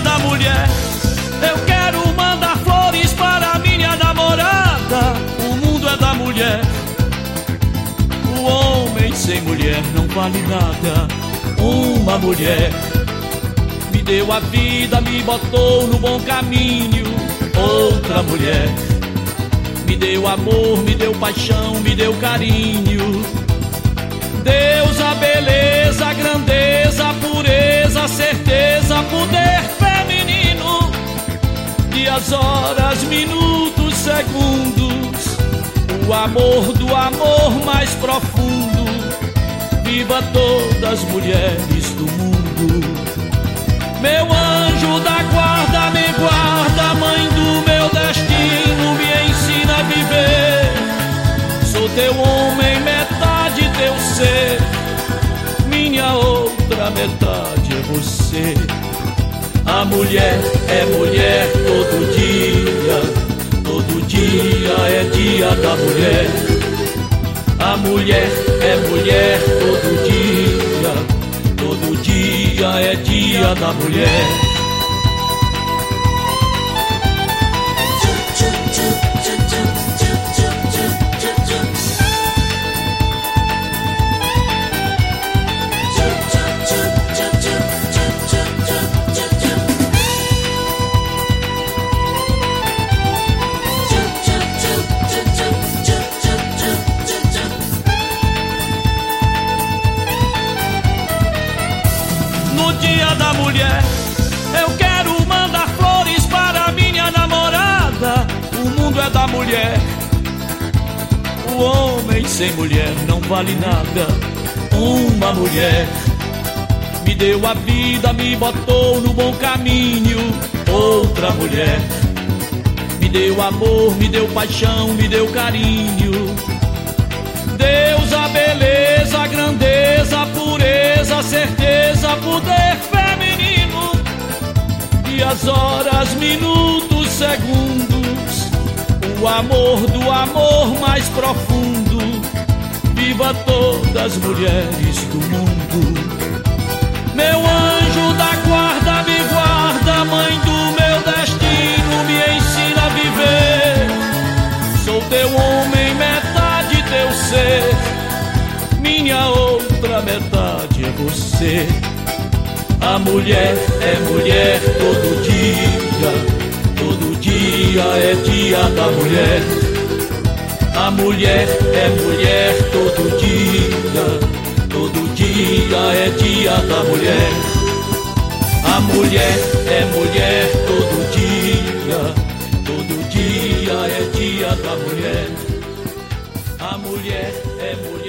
da mulher, eu quero mandar flores para minha namorada. O mundo é da mulher. O homem sem mulher não vale nada. Uma mulher me deu a vida, me botou no bom caminho. Outra mulher me deu amor, me deu paixão, me deu carinho. Deus, a beleza, Horas, minutos, segundos. O amor do amor mais profundo. Viva todas as mulheres do mundo. Meu anjo da guarda, me guarda, A mulher é mulher todo dia, todo dia é dia da mulher. A mulher é mulher todo dia, todo dia é dia da mulher. Dia da mulher, eu quero mandar flores para minha namorada. O mundo é da mulher. O homem sem mulher não vale nada. Uma mulher me deu a vida, me botou no bom caminho. Outra mulher me deu amor, me deu paixão, me deu carinho. Deus, a beleza, a grandeza, a pureza, a certeza. E as horas, minutos, segundos. O amor do amor mais profundo. Viva todas as mulheres do mundo. Meu anjo da guarda, me guarda, mãe do meu destino, me ensina a viver. Sou teu homem, metade teu ser, minha outra metade é você. A mulher é mulher todo dia é dia da mulher. A mulher é mulher todo dia, todo dia é dia da mulher. A mulher é mulher todo dia, todo dia é dia da mulher. A mulher é mulher.